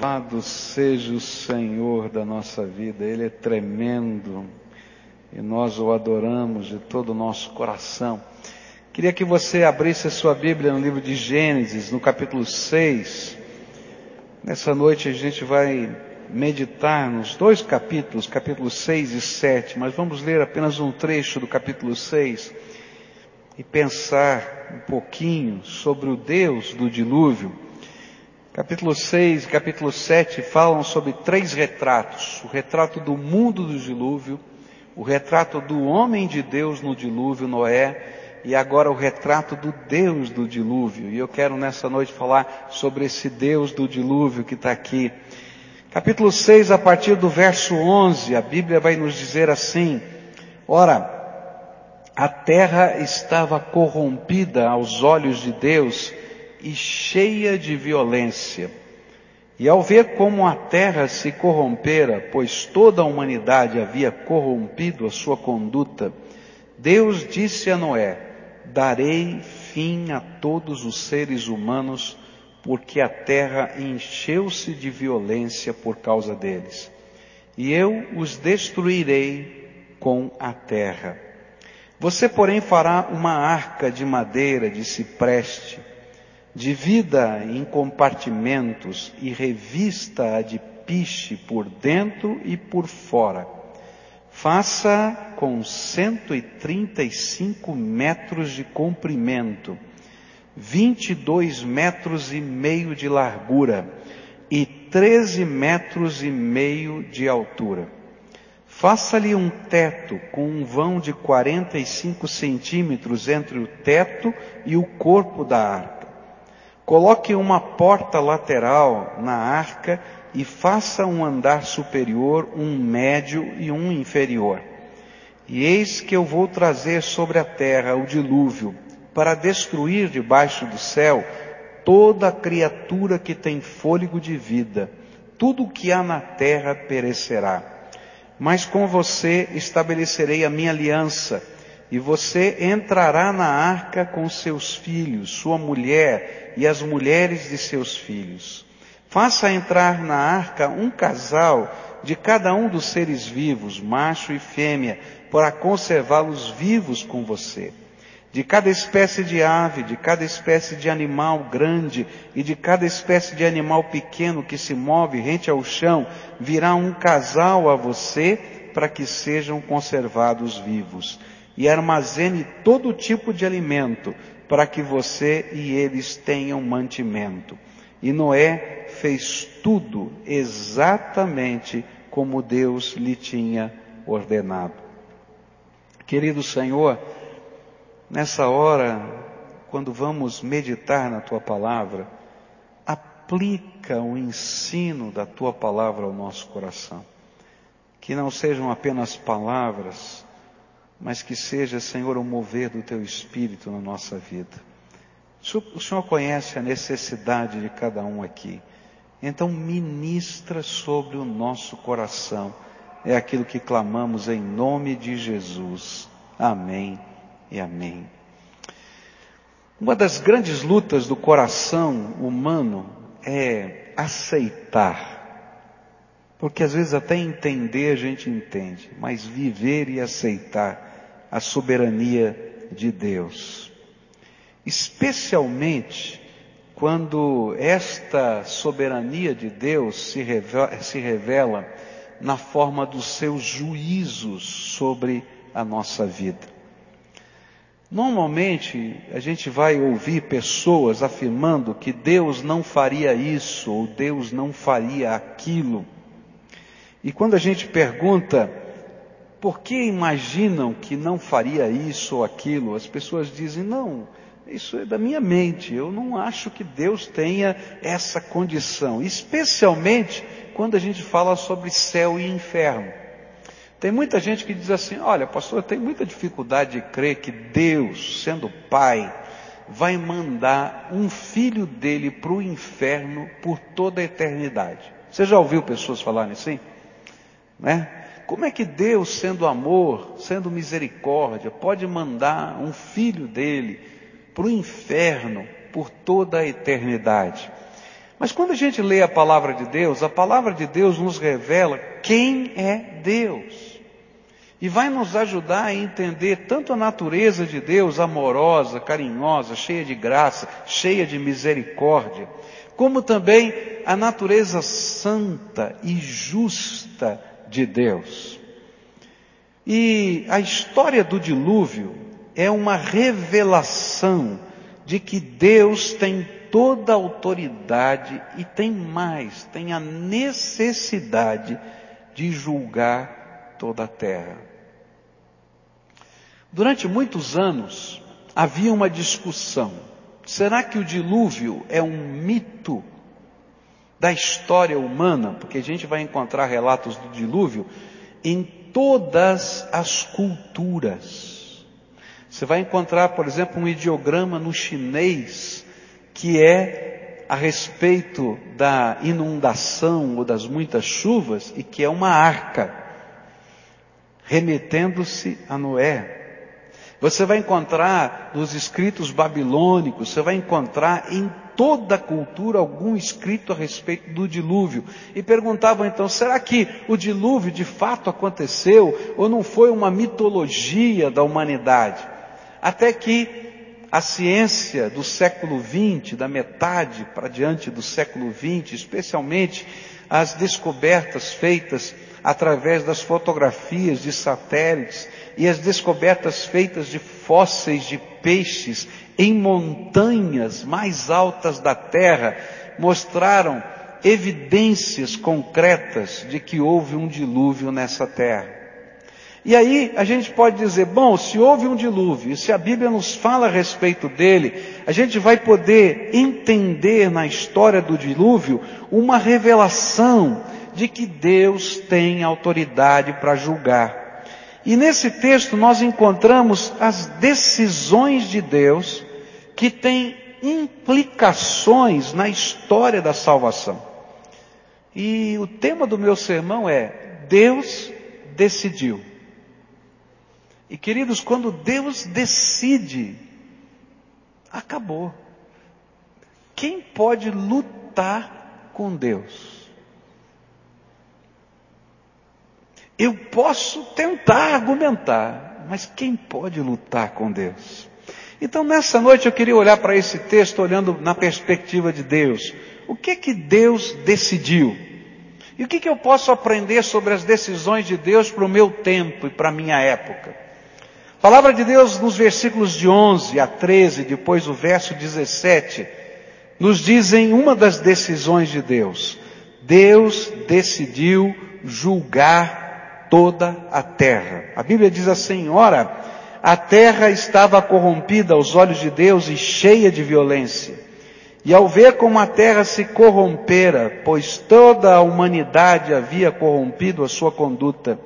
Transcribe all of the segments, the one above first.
Louvado seja o Senhor da nossa vida, Ele é tremendo e nós o adoramos de todo o nosso coração. Queria que você abrisse a sua Bíblia no livro de Gênesis, no capítulo 6. Nessa noite a gente vai meditar nos dois capítulos, capítulos 6 e 7, mas vamos ler apenas um trecho do capítulo 6 e pensar um pouquinho sobre o Deus do dilúvio. Capítulo 6 e capítulo 7 falam sobre três retratos: o retrato do mundo do dilúvio, o retrato do homem de Deus no dilúvio, Noé, e agora o retrato do Deus do dilúvio. E eu quero nessa noite falar sobre esse Deus do dilúvio que está aqui. Capítulo 6, a partir do verso 11, a Bíblia vai nos dizer assim: Ora, a terra estava corrompida aos olhos de Deus e cheia de violência. E ao ver como a terra se corrompera, pois toda a humanidade havia corrompido a sua conduta, Deus disse a Noé, darei fim a todos os seres humanos, porque a terra encheu-se de violência por causa deles. E eu os destruirei com a terra. Você, porém, fará uma arca de madeira de cipreste, divida em compartimentos e revista-a de piche por dentro e por fora. Faça com 135 metros de comprimento, 22 metros e meio de largura e 13 metros e meio de altura. Faça-lhe um teto com um vão de 45 centímetros entre o teto e o corpo da arca. Coloque uma porta lateral na arca e faça um andar superior, um médio e um inferior. E eis que eu vou trazer sobre a terra o dilúvio, para destruir debaixo do céu toda criatura que tem fôlego de vida. Tudo o que há na terra perecerá. Mas com você estabelecerei a minha aliança, e você entrará na arca com seus filhos, sua mulher e as mulheres de seus filhos. Faça entrar na arca um casal de cada um dos seres vivos, macho e fêmea, para conservá-los vivos com você. De cada espécie de ave, de cada espécie de animal grande e de cada espécie de animal pequeno que se move rente ao chão, virá um casal a você para que sejam conservados vivos. E armazene todo tipo de alimento para que você e eles tenham mantimento. E Noé fez tudo exatamente como Deus lhe tinha ordenado. Querido Senhor, nessa hora, quando vamos meditar na tua palavra, aplica o ensino da tua palavra ao nosso coração. Que não sejam apenas palavras, mas que seja, Senhor, o mover do teu espírito na nossa vida. O Senhor conhece a necessidade de cada um aqui. Então ministra sobre o nosso coração. É aquilo que clamamos em nome de Jesus. Amém e amém. Uma das grandes lutas do coração humano é aceitar. Porque às vezes até entender a gente entende, mas viver e aceitar a soberania de Deus especialmente quando esta soberania de Deus se revela, se revela na forma dos seus juízos sobre a nossa vida. Normalmente a gente vai ouvir pessoas afirmando que Deus não faria isso ou Deus não faria aquilo. E quando a gente pergunta por que imaginam que não faria isso ou aquilo, as pessoas dizem não, isso é da minha mente. Eu não acho que Deus tenha essa condição, especialmente quando a gente fala sobre céu e inferno. Tem muita gente que diz assim: olha, pastor, eu tenho muita dificuldade de crer que Deus, sendo Pai, vai mandar um filho dele para o inferno por toda a eternidade. Você já ouviu pessoas falarem assim? Né? Como é que Deus, sendo amor, sendo misericórdia, pode mandar um filho dele para o inferno por toda a eternidade. Mas quando a gente lê a palavra de Deus, a palavra de Deus nos revela quem é Deus. E vai nos ajudar a entender tanto a natureza de Deus amorosa, carinhosa, cheia de graça, cheia de misericórdia, como também a natureza santa e justa de Deus. E a história do dilúvio é uma revelação de que Deus tem toda a autoridade e tem mais, tem a necessidade de julgar toda a terra. Durante muitos anos havia uma discussão. Será que o dilúvio é um mito da história humana? Porque a gente vai encontrar relatos do dilúvio em todas as culturas. Você vai encontrar, por exemplo, um ideograma no chinês que é a respeito da inundação ou das muitas chuvas e que é uma arca, remetendo-se a Noé. Você vai encontrar nos escritos babilônicos, você vai encontrar em toda a cultura algum escrito a respeito do dilúvio. E perguntavam então, será que o dilúvio de fato aconteceu ou não foi uma mitologia da humanidade? Até que a ciência do século XX, da metade para diante do século XX, especialmente as descobertas feitas através das fotografias de satélites e as descobertas feitas de fósseis de peixes em montanhas mais altas da Terra, mostraram evidências concretas de que houve um dilúvio nessa terra. E aí a gente pode dizer, bom, se houve um dilúvio, se a Bíblia nos fala a respeito dele, a gente vai poder entender na história do dilúvio uma revelação de que Deus tem autoridade para julgar. E nesse texto nós encontramos as decisões de Deus que têm implicações na história da salvação. E o tema do meu sermão é Deus decidiu. E queridos, quando Deus decide, acabou. Quem pode lutar com Deus? Eu posso tentar argumentar, mas quem pode lutar com Deus? Então nessa noite eu queria olhar para esse texto olhando na perspectiva de Deus. O que que Deus decidiu? E o que que eu posso aprender sobre as decisões de Deus para o meu tempo e para a minha época? A palavra de Deus nos versículos de 11 a 13, depois o verso 17, nos dizem uma das decisões de Deus. Deus decidiu julgar toda a terra. A Bíblia diz assim, ora, a terra estava corrompida aos olhos de Deus e cheia de violência. E ao ver como a terra se corrompera, pois toda a humanidade havia corrompido a sua conduta,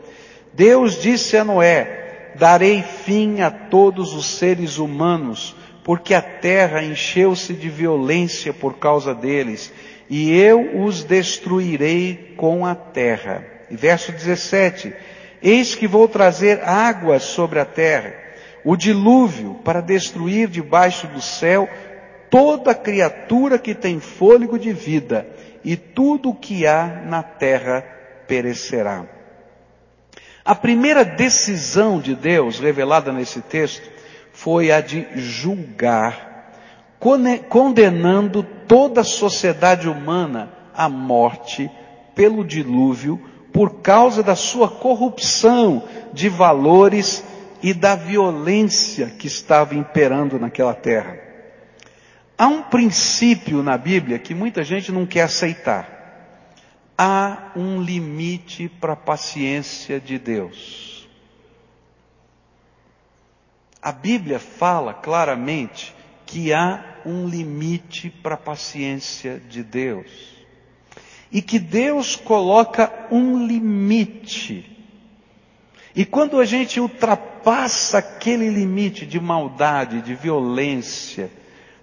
Deus disse a Noé, darei fim a todos os seres humanos, porque a terra encheu-se de violência por causa deles, e eu os destruirei com a terra. E verso 17: Eis que vou trazer águas sobre a terra, o dilúvio, para destruir debaixo do céu toda criatura que tem fôlego de vida, e tudo o que há na terra perecerá. A primeira decisão de Deus revelada nesse texto foi a de julgar, condenando toda a sociedade humana à morte pelo dilúvio por causa da sua corrupção de valores e da violência que estava imperando naquela terra. Há um princípio na Bíblia que muita gente não quer aceitar há um limite para a paciência de Deus. A Bíblia fala claramente que há um limite para a paciência de Deus. E que Deus coloca um limite. E quando a gente ultrapassa aquele limite de maldade, de violência,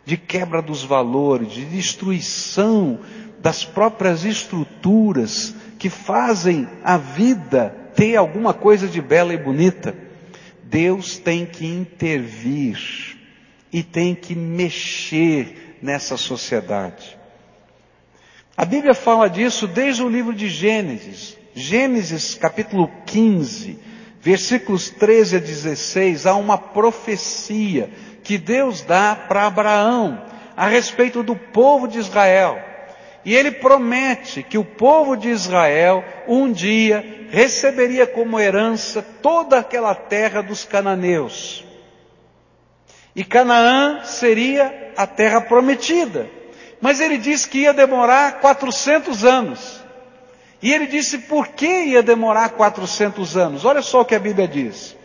de quebra dos valores, de destruição das próprias estruturas que fazem a vida ter alguma coisa de bela e bonita. Deus tem que intervir e tem que mexer nessa sociedade. A Bíblia fala disso desde o livro de Gênesis. Gênesis capítulo 15, versículos 13 a 16, há uma profecia que Deus dá para Abraão a respeito do povo de Israel. E ele promete que o povo de Israel um dia receberia como herança toda aquela terra dos cananeus. E Canaã seria a terra prometida. Mas ele disse que ia demorar 400 anos. E ele disse por que ia demorar 400 anos. Olha só o que a Bíblia diz.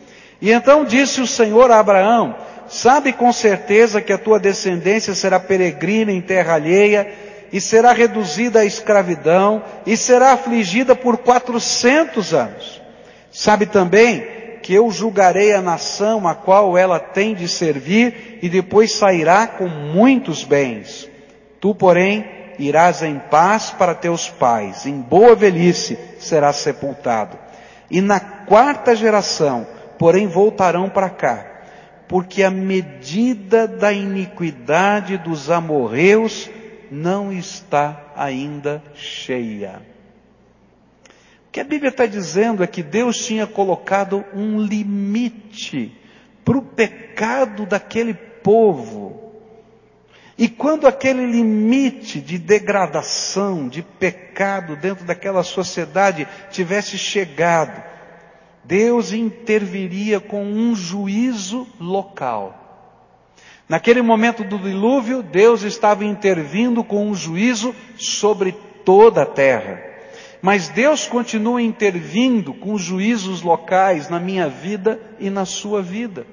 E então disse o Senhor a Abraão: Sabe com certeza que a tua descendência será peregrina em terra alheia e será reduzida à escravidão e será afligida por 400 anos. Sabe também que eu julgarei a nação a qual ela tem de servir e depois sairá com muitos bens. Tu, porém, irás em paz para teus pais, em boa velhice serás sepultado. E na quarta geração, porém, voltarão para cá, porque a medida da iniquidade dos amorreus não está ainda cheia. O que a Bíblia está dizendo é que Deus tinha colocado um limite para o pecado daquele povo. E quando aquele limite de degradação, de pecado dentro daquela sociedade tivesse chegado, Deus interviria com um juízo local. Naquele momento do dilúvio, Deus estava intervindo com um juízo sobre toda a terra. Mas Deus continua intervindo com juízos locais na minha vida e na sua vida.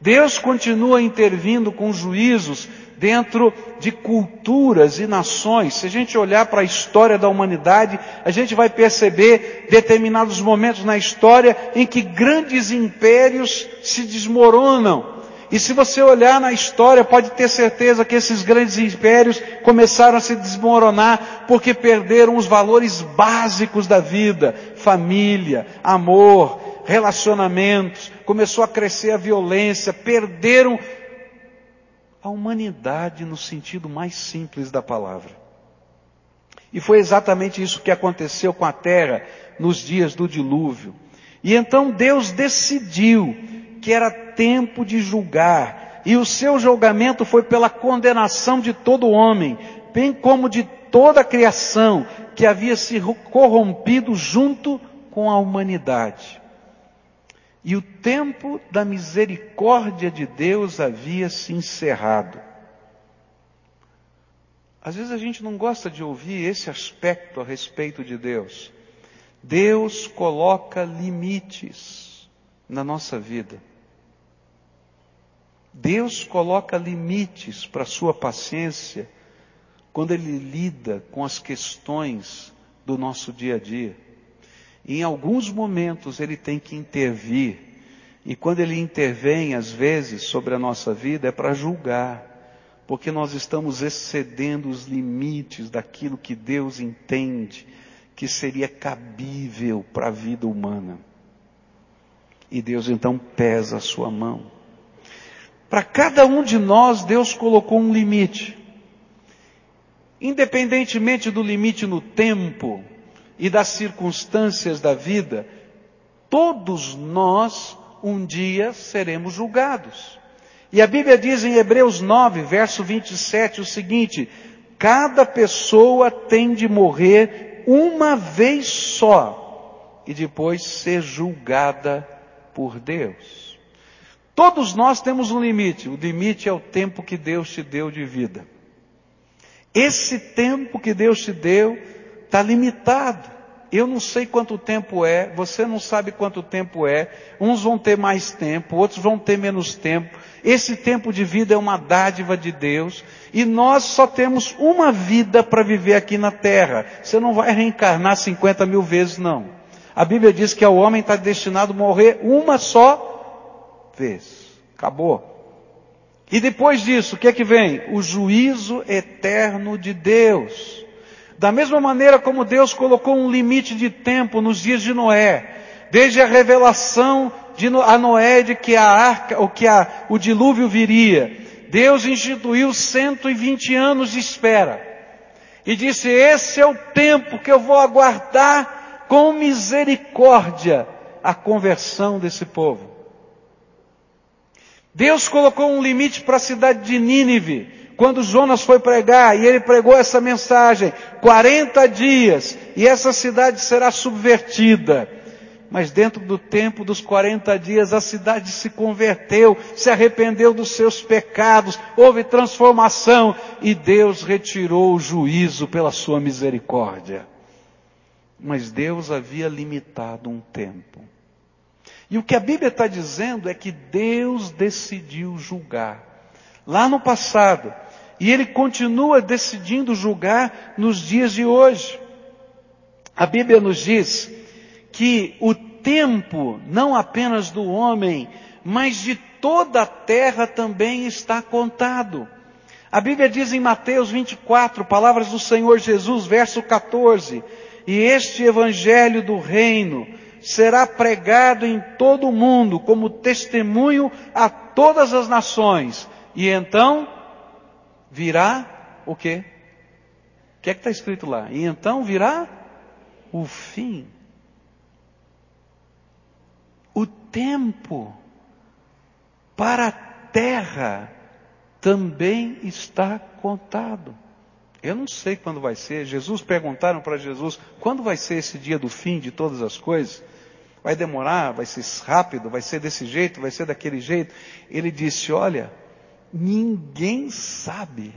Deus continua intervindo com juízos dentro de culturas e nações. Se a gente olhar para a história da humanidade, a gente vai perceber determinados momentos na história em que grandes impérios se desmoronam. E se você olhar na história, pode ter certeza que esses grandes impérios começaram a se desmoronar porque perderam os valores básicos da vida, família, amor, relacionamentos, começou a crescer a violência, perderam a humanidade no sentido mais simples da palavra. E foi exatamente isso que aconteceu com a terra nos dias do dilúvio. E então Deus decidiu que era tempo de julgar, e o seu julgamento foi pela condenação de todo homem, bem como de toda a criação que havia se corrompido junto com a humanidade. E o tempo da misericórdia de Deus havia se encerrado. Às vezes a gente não gosta de ouvir esse aspecto a respeito de Deus. Deus coloca limites na nossa vida. Deus coloca limites para a sua paciência quando Ele lida com as questões do nosso dia a dia. Em alguns momentos Ele tem que intervir. E quando Ele intervém, às vezes, sobre a nossa vida, é para julgar. Porque nós estamos excedendo os limites daquilo que Deus entende que seria cabível para a vida humana. E Deus então pesa a sua mão. Para cada um de nós, Deus colocou um limite. Independentemente do limite no tempo e das circunstâncias da vida, todos nós um dia seremos julgados. E a Bíblia diz em Hebreus 9, verso 27 o seguinte: cada pessoa tem de morrer uma vez só e depois ser julgada por Deus. Todos nós temos um limite. O limite é o tempo que Deus te deu de vida. Esse tempo que Deus te deu está limitado. Eu não sei quanto tempo é, você não sabe quanto tempo é. Uns vão ter mais tempo, outros vão ter menos tempo. Esse tempo de vida é uma dádiva de Deus e nós só temos uma vida para viver aqui na terra. Você não vai reencarnar 50 mil vezes, não. A Bíblia diz que o homem está destinado a morrer uma só vez. Acabou. E depois disso, o que é que vem? O juízo eterno de Deus. Da mesma maneira como Deus colocou um limite de tempo nos dias de Noé, desde a revelação de a Noé de que a arca, ou que a, o dilúvio viria, Deus instituiu 120 anos de espera. e disse: Esse é o tempo que eu vou aguardar com misericórdia a conversão desse povo. Deus colocou um limite para a cidade de Nínive, quando Jonas foi pregar, e ele pregou essa mensagem, 40 dias, e essa cidade será subvertida. Mas dentro do tempo dos 40 dias, a cidade se converteu, se arrependeu dos seus pecados, houve transformação, e Deus retirou o juízo pela sua misericórdia. Mas Deus havia limitado um tempo. E o que a Bíblia está dizendo é que Deus decidiu julgar. Lá no passado, e ele continua decidindo julgar nos dias de hoje. A Bíblia nos diz que o tempo, não apenas do homem, mas de toda a terra também está contado. A Bíblia diz em Mateus 24, palavras do Senhor Jesus, verso 14, e este evangelho do reino será pregado em todo o mundo como testemunho a todas as nações, e então virá o quê? O que é que está escrito lá? E então virá o fim. O tempo para a terra também está contado. Eu não sei quando vai ser. Jesus perguntaram para Jesus, quando vai ser esse dia do fim de todas as coisas? Vai demorar? Vai ser rápido? Vai ser desse jeito? Vai ser daquele jeito? Ele disse, olha, Ninguém sabe,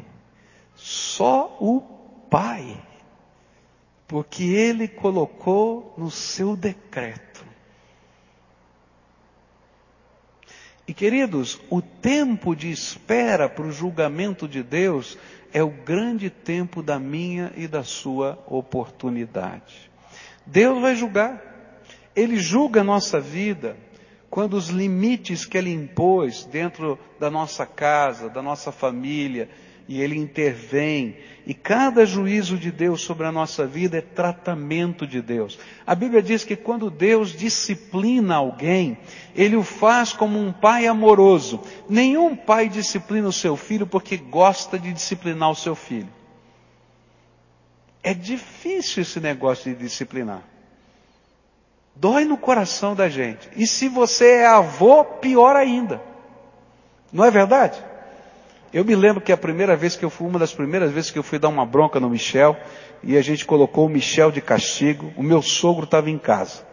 só o Pai, porque Ele colocou no seu decreto. E queridos, o tempo de espera para o julgamento de Deus é o grande tempo da minha e da sua oportunidade. Deus vai julgar. Ele julga a nossa vida quando os limites que Ele impôs dentro da nossa casa, da nossa família, e Ele intervém, e cada juízo de Deus sobre a nossa vida é tratamento de Deus. A Bíblia diz que quando Deus disciplina alguém, Ele o faz como um pai amoroso. Nenhum pai disciplina o seu filho porque gosta de disciplinar o seu filho. É difícil esse negócio de disciplinar. Dói no coração da gente. E se você é avô, pior ainda. Não é verdade? Eu me lembro que a primeira vez que eu fui, uma das primeiras vezes que eu fui dar uma bronca no Michel, e a gente colocou o Michel de castigo, o meu sogro estava em casa.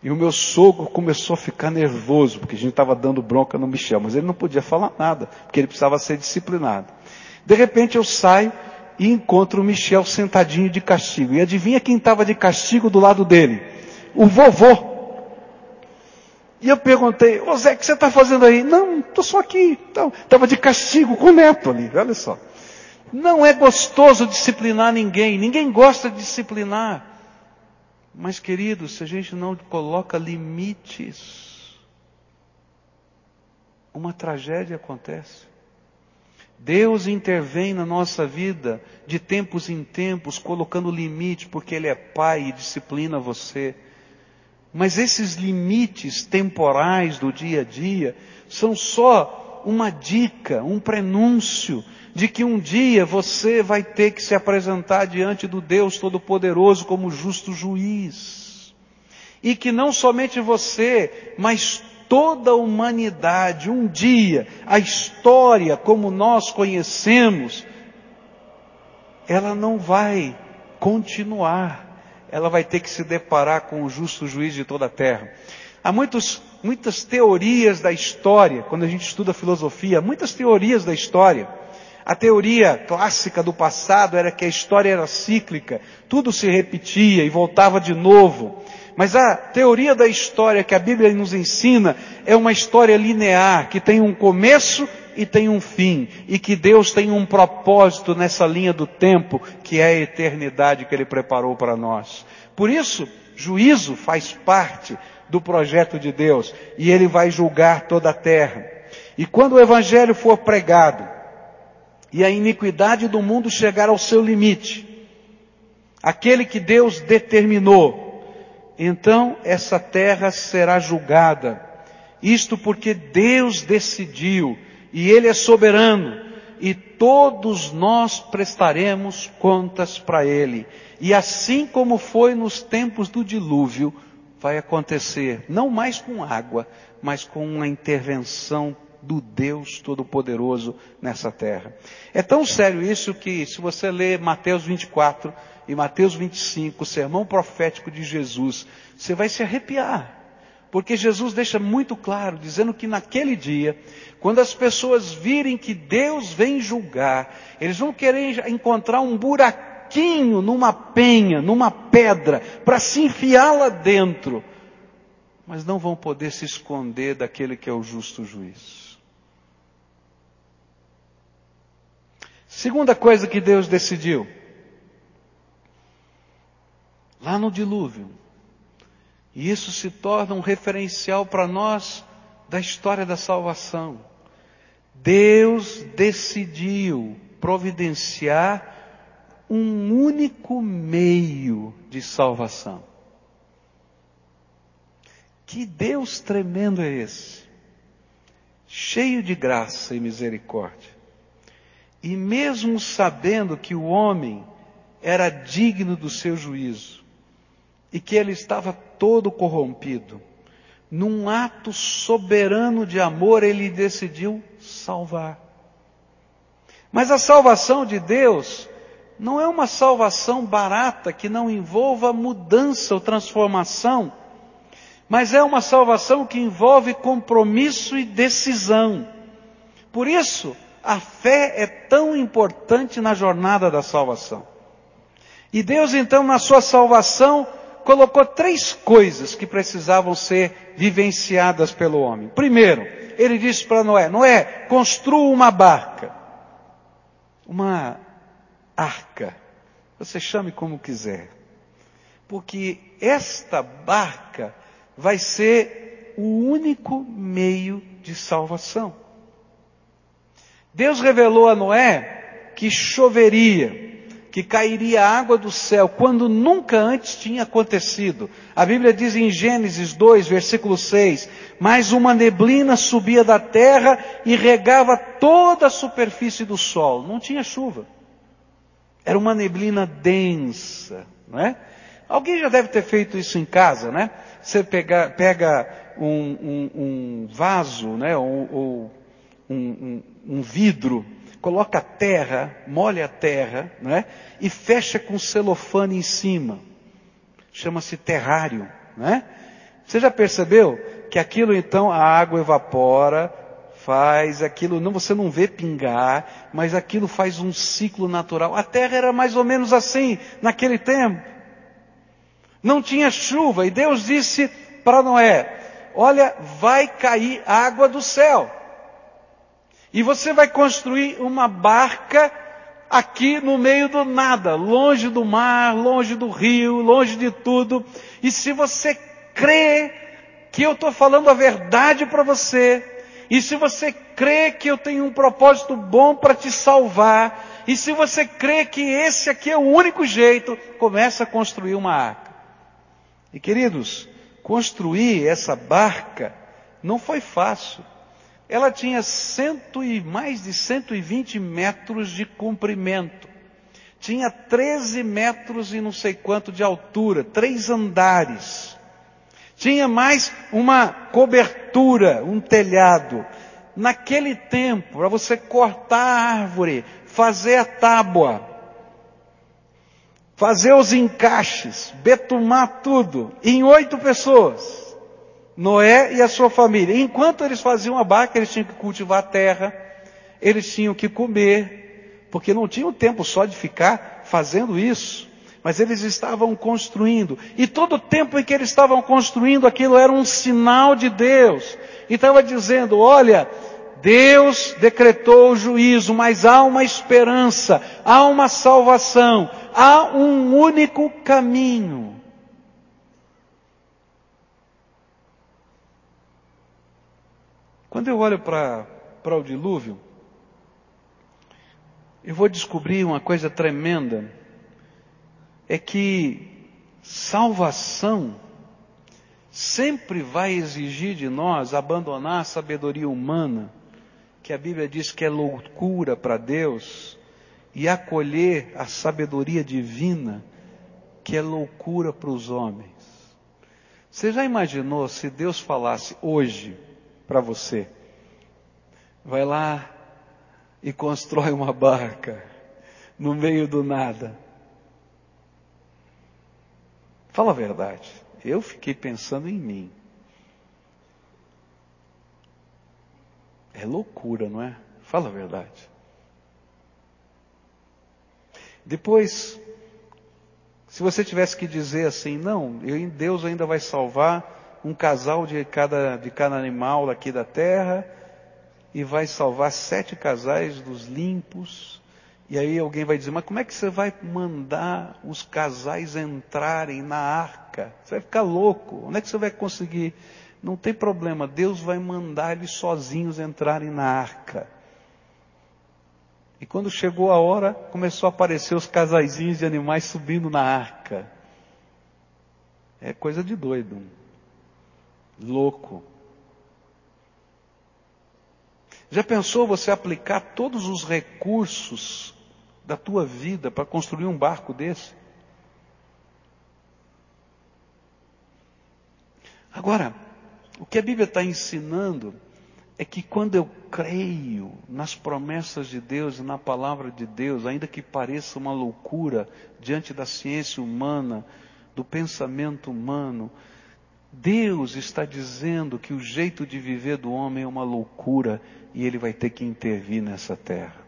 E o meu sogro começou a ficar nervoso, porque a gente estava dando bronca no Michel, mas ele não podia falar nada, porque ele precisava ser disciplinado. De repente eu saio e encontro o Michel sentadinho de castigo. E adivinha quem estava de castigo do lado dele? O vovô. E eu perguntei, ô Zé, o que você está fazendo aí? Não, estou só aqui. Estava então, de castigo com o neto ali, olha só. Não é gostoso disciplinar ninguém, ninguém gosta de disciplinar. Mas querido, se a gente não coloca limites, uma tragédia acontece. Deus intervém na nossa vida de tempos em tempos, colocando limite, porque Ele é Pai e disciplina você. Mas esses limites temporais do dia a dia são só uma dica, um prenúncio de que um dia você vai ter que se apresentar diante do Deus Todo-Poderoso como justo juiz. E que não somente você, mas toda a humanidade, um dia, a história como nós conhecemos, ela não vai continuar ela vai ter que se deparar com o justo juiz de toda a terra. Há muitos, muitas teorias da história, quando a gente estuda filosofia, muitas teorias da história. A teoria clássica do passado era que a história era cíclica, tudo se repetia e voltava de novo. Mas a teoria da história que a Bíblia nos ensina é uma história linear, que tem um começo e tem um fim, e que Deus tem um propósito nessa linha do tempo, que é a eternidade que Ele preparou para nós. Por isso, juízo faz parte do projeto de Deus, e Ele vai julgar toda a terra. E quando o Evangelho for pregado, e a iniquidade do mundo chegar ao seu limite, aquele que Deus determinou, então essa terra será julgada. Isto porque Deus decidiu e Ele é soberano. e todos nós prestaremos contas para Ele. E assim como foi nos tempos do dilúvio, vai acontecer, não mais com água, mas com uma intervenção do Deus Todo-Poderoso nessa terra. É tão sério isso que, se você ler Mateus 24 e Mateus 25, o sermão profético de Jesus, você vai se arrepiar. Porque Jesus deixa muito claro, dizendo que naquele dia, quando as pessoas virem que Deus vem julgar, eles vão querer encontrar um buraquinho numa penha, numa pedra, para se enfiar lá dentro, mas não vão poder se esconder daquele que é o justo juiz. Segunda coisa que Deus decidiu, lá no dilúvio, e isso se torna um referencial para nós da história da salvação. Deus decidiu providenciar um único meio de salvação. Que Deus tremendo é esse? Cheio de graça e misericórdia. E mesmo sabendo que o homem era digno do seu juízo e que ele estava todo corrompido, num ato soberano de amor, ele decidiu salvar. Mas a salvação de Deus não é uma salvação barata que não envolva mudança ou transformação, mas é uma salvação que envolve compromisso e decisão. Por isso, a fé é tão importante na jornada da salvação. E Deus, então, na sua salvação, colocou três coisas que precisavam ser vivenciadas pelo homem. Primeiro, ele disse para Noé: Noé, construa uma barca, uma arca, você chame como quiser, porque esta barca vai ser o único meio de salvação. Deus revelou a Noé que choveria, que cairia água do céu, quando nunca antes tinha acontecido. A Bíblia diz em Gênesis 2, versículo 6, mas uma neblina subia da terra e regava toda a superfície do sol. Não tinha chuva. Era uma neblina densa, não é? Alguém já deve ter feito isso em casa, né? Você pega, pega um, um, um vaso, né? Ou, ou um, um vidro, coloca terra, molha a terra, né? E fecha com celofane em cima. Chama-se terrário, né? Você já percebeu que aquilo então a água evapora, faz aquilo, não você não vê pingar, mas aquilo faz um ciclo natural. A terra era mais ou menos assim naquele tempo. Não tinha chuva e Deus disse para Noé: "Olha, vai cair água do céu. E você vai construir uma barca aqui no meio do nada, longe do mar, longe do rio, longe de tudo. E se você crê que eu estou falando a verdade para você, e se você crê que eu tenho um propósito bom para te salvar, e se você crê que esse aqui é o único jeito, começa a construir uma arca. E queridos, construir essa barca não foi fácil. Ela tinha cento e mais de 120 metros de comprimento. Tinha 13 metros e não sei quanto de altura, três andares. Tinha mais uma cobertura, um telhado. Naquele tempo, para você cortar a árvore, fazer a tábua, fazer os encaixes, betumar tudo, em oito pessoas. Noé e a sua família. Enquanto eles faziam a barca, eles tinham que cultivar a terra, eles tinham que comer, porque não tinham tempo só de ficar fazendo isso. Mas eles estavam construindo. E todo o tempo em que eles estavam construindo aquilo era um sinal de Deus. E estava dizendo, olha, Deus decretou o juízo, mas há uma esperança, há uma salvação, há um único caminho. Quando eu olho para o dilúvio, eu vou descobrir uma coisa tremenda. É que salvação sempre vai exigir de nós abandonar a sabedoria humana que a Bíblia diz que é loucura para Deus, e acolher a sabedoria divina, que é loucura para os homens. Você já imaginou se Deus falasse hoje para você? Vai lá e constrói uma barca no meio do nada. Fala a verdade. Eu fiquei pensando em mim. É loucura, não é? Fala a verdade. Depois, se você tivesse que dizer assim, não, Deus ainda vai salvar um casal de cada, de cada animal aqui da terra, e vai salvar sete casais dos limpos, e aí alguém vai dizer, mas como é que você vai mandar os casais entrarem na arca? Você vai ficar louco. Onde é que você vai conseguir? Não tem problema, Deus vai mandar eles sozinhos entrarem na arca. E quando chegou a hora, começou a aparecer os casaizinhos de animais subindo na arca. É coisa de doido. Louco. Já pensou você aplicar todos os recursos da tua vida para construir um barco desse? Agora, o que a Bíblia está ensinando é que quando eu creio nas promessas de Deus e na palavra de Deus, ainda que pareça uma loucura diante da ciência humana, do pensamento humano, Deus está dizendo que o jeito de viver do homem é uma loucura e ele vai ter que intervir nessa terra.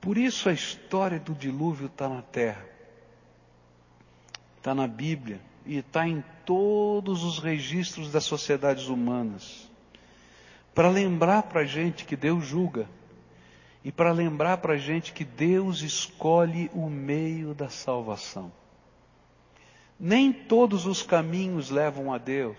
Por isso a história do dilúvio está na terra, está na Bíblia e está em todos os registros das sociedades humanas. Para lembrar para a gente que Deus julga e para lembrar para a gente que Deus escolhe o meio da salvação. Nem todos os caminhos levam a Deus.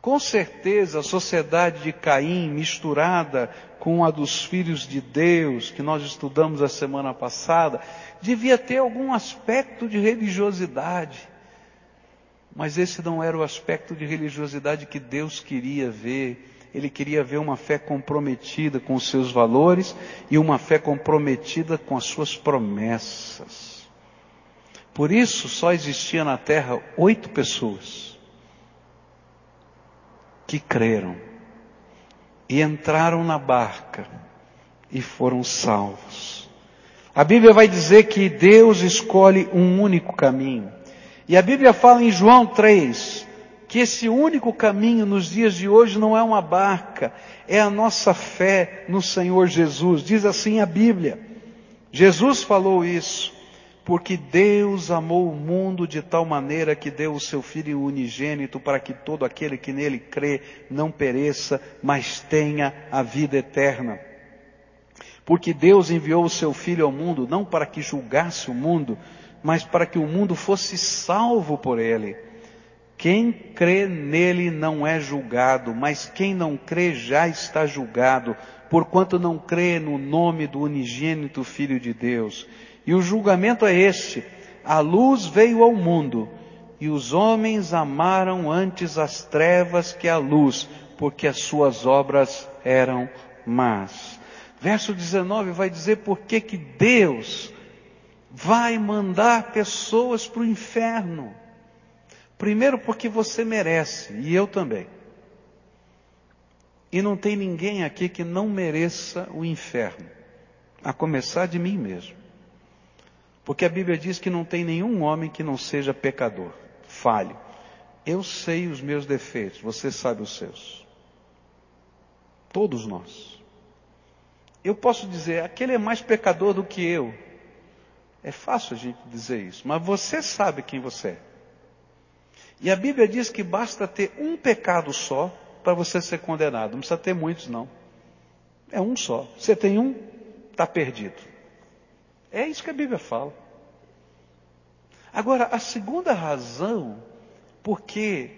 Com certeza, a sociedade de Caim, misturada com a dos filhos de Deus, que nós estudamos a semana passada, devia ter algum aspecto de religiosidade. Mas esse não era o aspecto de religiosidade que Deus queria ver. Ele queria ver uma fé comprometida com os seus valores e uma fé comprometida com as suas promessas. Por isso só existia na terra oito pessoas que creram e entraram na barca e foram salvos. A Bíblia vai dizer que Deus escolhe um único caminho. E a Bíblia fala em João 3 que esse único caminho nos dias de hoje não é uma barca, é a nossa fé no Senhor Jesus. Diz assim a Bíblia. Jesus falou isso porque Deus amou o mundo de tal maneira que deu o seu Filho unigênito para que todo aquele que nele crê não pereça, mas tenha a vida eterna. Porque Deus enviou o seu Filho ao mundo não para que julgasse o mundo, mas para que o mundo fosse salvo por ele. Quem crê nele não é julgado, mas quem não crê já está julgado, porquanto não crê no nome do unigênito Filho de Deus. E o julgamento é este: a luz veio ao mundo, e os homens amaram antes as trevas que a luz, porque as suas obras eram más. Verso 19 vai dizer por que que Deus vai mandar pessoas para o inferno. Primeiro porque você merece, e eu também. E não tem ninguém aqui que não mereça o inferno, a começar de mim mesmo. Porque a Bíblia diz que não tem nenhum homem que não seja pecador, falho. Eu sei os meus defeitos, você sabe os seus. Todos nós. Eu posso dizer, aquele é mais pecador do que eu. É fácil a gente dizer isso, mas você sabe quem você é. E a Bíblia diz que basta ter um pecado só para você ser condenado. Não precisa ter muitos, não. É um só. Você tem um, está perdido. É isso que a Bíblia fala. Agora, a segunda razão porque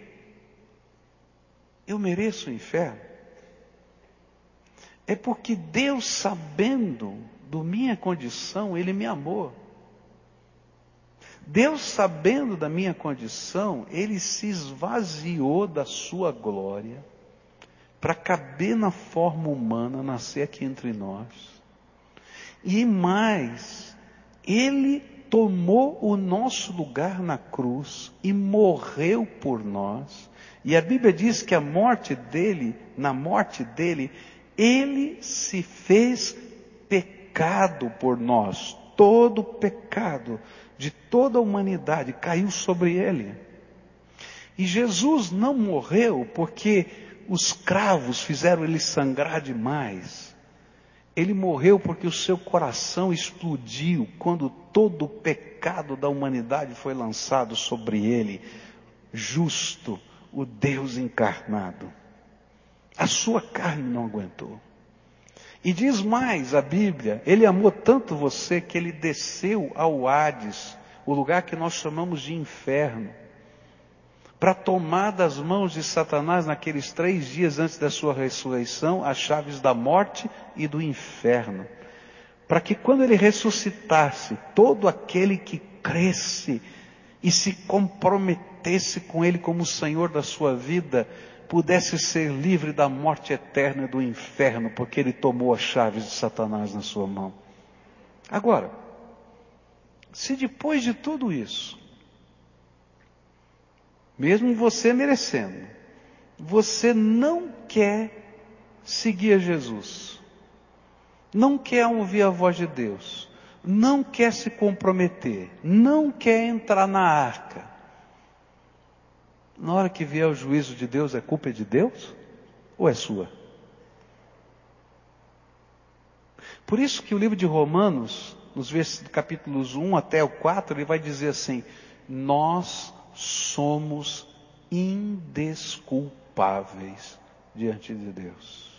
eu mereço o inferno é porque Deus, sabendo do minha condição, Ele me amou. Deus, sabendo da minha condição, Ele se esvaziou da sua glória para caber na forma humana, nascer aqui entre nós. E mais, ele tomou o nosso lugar na cruz e morreu por nós. E a Bíblia diz que a morte dele, na morte dele, ele se fez pecado por nós. Todo o pecado de toda a humanidade caiu sobre ele. E Jesus não morreu porque os cravos fizeram ele sangrar demais. Ele morreu porque o seu coração explodiu quando todo o pecado da humanidade foi lançado sobre ele. Justo, o Deus encarnado. A sua carne não aguentou. E diz mais a Bíblia, ele amou tanto você que ele desceu ao Hades, o lugar que nós chamamos de inferno, para tomar das mãos de Satanás naqueles três dias antes da sua ressurreição as chaves da morte e do inferno. Para que quando ele ressuscitasse, todo aquele que cresce e se comprometesse com ele como Senhor da sua vida, pudesse ser livre da morte eterna e do inferno, porque ele tomou as chaves de Satanás na sua mão. Agora, se depois de tudo isso, mesmo você merecendo, você não quer seguir a Jesus, não quer ouvir a voz de Deus, não quer se comprometer, não quer entrar na arca, na hora que vier o juízo de Deus, é culpa de Deus ou é sua? Por isso que o livro de Romanos, nos capítulos 1 até o 4, ele vai dizer assim: Nós somos indesculpáveis diante de Deus.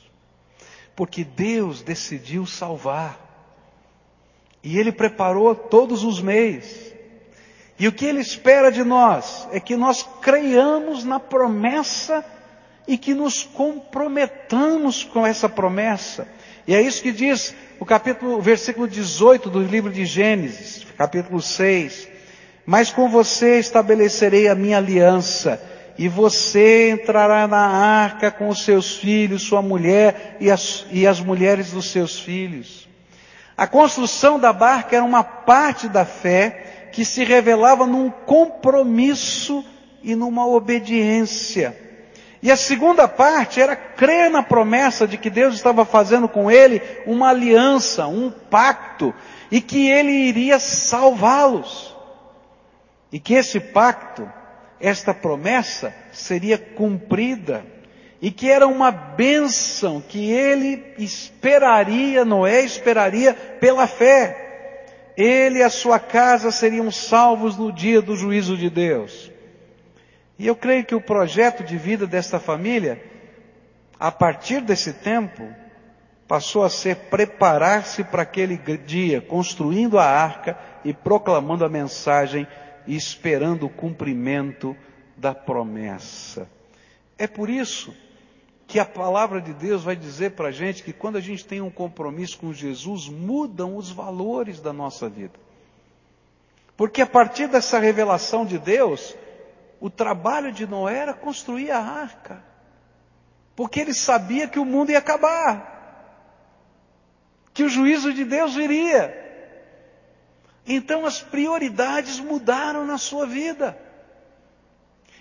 Porque Deus decidiu salvar. E Ele preparou todos os meios. E o que Ele espera de nós é que nós creiamos na promessa e que nos comprometamos com essa promessa. E é isso que diz o capítulo, versículo 18 do livro de Gênesis, capítulo 6. Mas com você estabelecerei a minha aliança, e você entrará na arca com os seus filhos, sua mulher e as, e as mulheres dos seus filhos. A construção da barca era uma parte da fé que se revelava num compromisso e numa obediência. E a segunda parte era crer na promessa de que Deus estava fazendo com ele uma aliança, um pacto, e que ele iria salvá-los. E que esse pacto, esta promessa, seria cumprida. E que era uma bênção que ele esperaria, Noé esperaria pela fé ele e a sua casa seriam salvos no dia do juízo de Deus. E eu creio que o projeto de vida desta família, a partir desse tempo, passou a ser preparar-se para aquele dia, construindo a arca e proclamando a mensagem e esperando o cumprimento da promessa. É por isso que a palavra de Deus vai dizer para a gente que quando a gente tem um compromisso com Jesus, mudam os valores da nossa vida. Porque a partir dessa revelação de Deus, o trabalho de Noé era construir a arca. Porque ele sabia que o mundo ia acabar. Que o juízo de Deus viria. Então as prioridades mudaram na sua vida.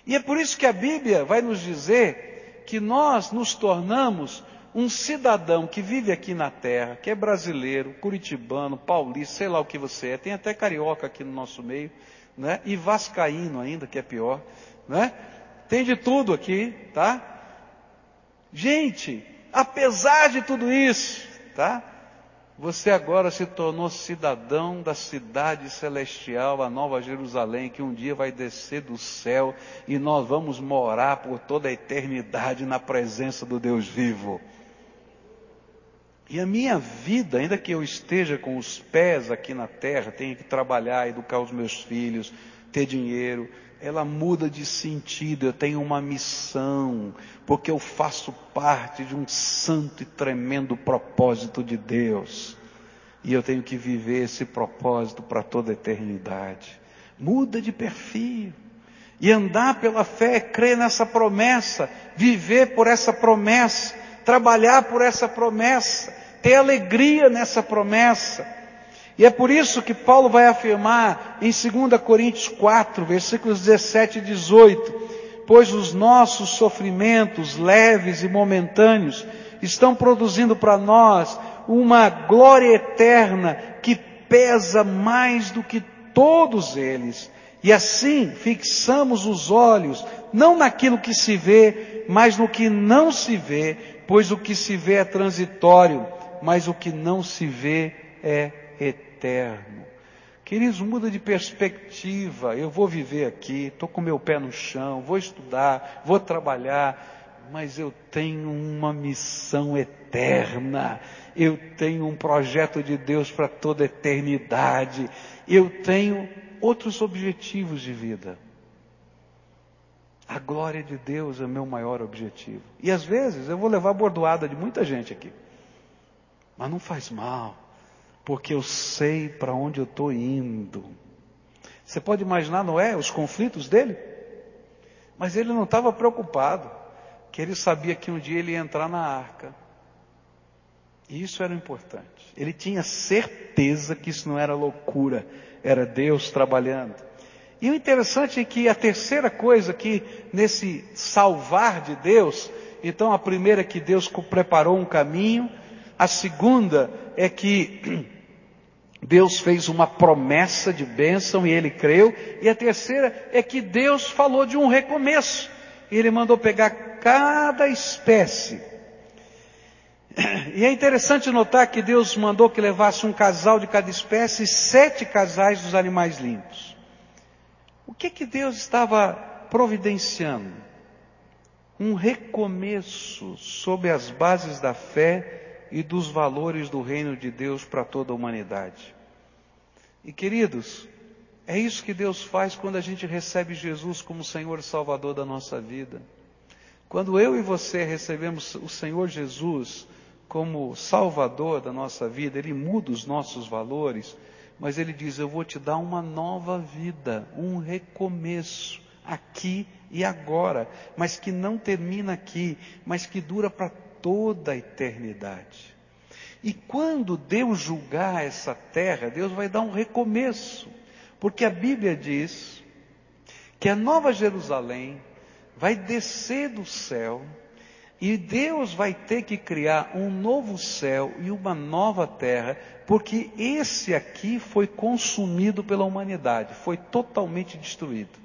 E é por isso que a Bíblia vai nos dizer que nós nos tornamos um cidadão que vive aqui na terra, que é brasileiro, curitibano, paulista, sei lá o que você é, tem até carioca aqui no nosso meio, né? E vascaíno ainda, que é pior, né? Tem de tudo aqui, tá? Gente, apesar de tudo isso, tá? Você agora se tornou cidadão da cidade celestial, a Nova Jerusalém, que um dia vai descer do céu e nós vamos morar por toda a eternidade na presença do Deus vivo. E a minha vida, ainda que eu esteja com os pés aqui na terra, tenha que trabalhar, educar os meus filhos, ter dinheiro, ela muda de sentido, eu tenho uma missão, porque eu faço parte de um santo e tremendo propósito de Deus. E eu tenho que viver esse propósito para toda a eternidade. Muda de perfil. E andar pela fé crer nessa promessa, viver por essa promessa, trabalhar por essa promessa, ter alegria nessa promessa. E é por isso que Paulo vai afirmar em 2 Coríntios 4, versículos 17 e 18, pois os nossos sofrimentos leves e momentâneos estão produzindo para nós uma glória eterna que pesa mais do que todos eles. E assim fixamos os olhos, não naquilo que se vê, mas no que não se vê, pois o que se vê é transitório, mas o que não se vê é eterno. Queridos, muda de perspectiva. Eu vou viver aqui, estou com meu pé no chão, vou estudar, vou trabalhar, mas eu tenho uma missão eterna. Eu tenho um projeto de Deus para toda a eternidade. Eu tenho outros objetivos de vida. A glória de Deus é meu maior objetivo. E às vezes eu vou levar bordoada de muita gente aqui. Mas não faz mal, porque eu sei para onde eu estou indo. Você pode imaginar Noé, os conflitos dele? Mas ele não estava preocupado, que ele sabia que um dia ele ia entrar na arca. E isso era importante. Ele tinha certeza que isso não era loucura, era Deus trabalhando. E o interessante é que a terceira coisa que nesse salvar de Deus, então a primeira é que Deus preparou um caminho, a segunda é que Deus fez uma promessa de bênção e ele creu, e a terceira é que Deus falou de um recomeço. Ele mandou pegar cada espécie. E é interessante notar que Deus mandou que levasse um casal de cada espécie e sete casais dos animais limpos. O que que Deus estava providenciando? Um recomeço sobre as bases da fé e dos valores do reino de Deus para toda a humanidade. E queridos, é isso que Deus faz quando a gente recebe Jesus como Senhor e Salvador da nossa vida. Quando eu e você recebemos o Senhor Jesus como Salvador da nossa vida, Ele muda os nossos valores, mas Ele diz: Eu vou te dar uma nova vida, um recomeço, aqui e agora, mas que não termina aqui, mas que dura para toda a eternidade. E quando Deus julgar essa terra, Deus vai dar um recomeço, porque a Bíblia diz que a Nova Jerusalém vai descer do céu e Deus vai ter que criar um novo céu e uma nova terra, porque esse aqui foi consumido pela humanidade, foi totalmente destruído.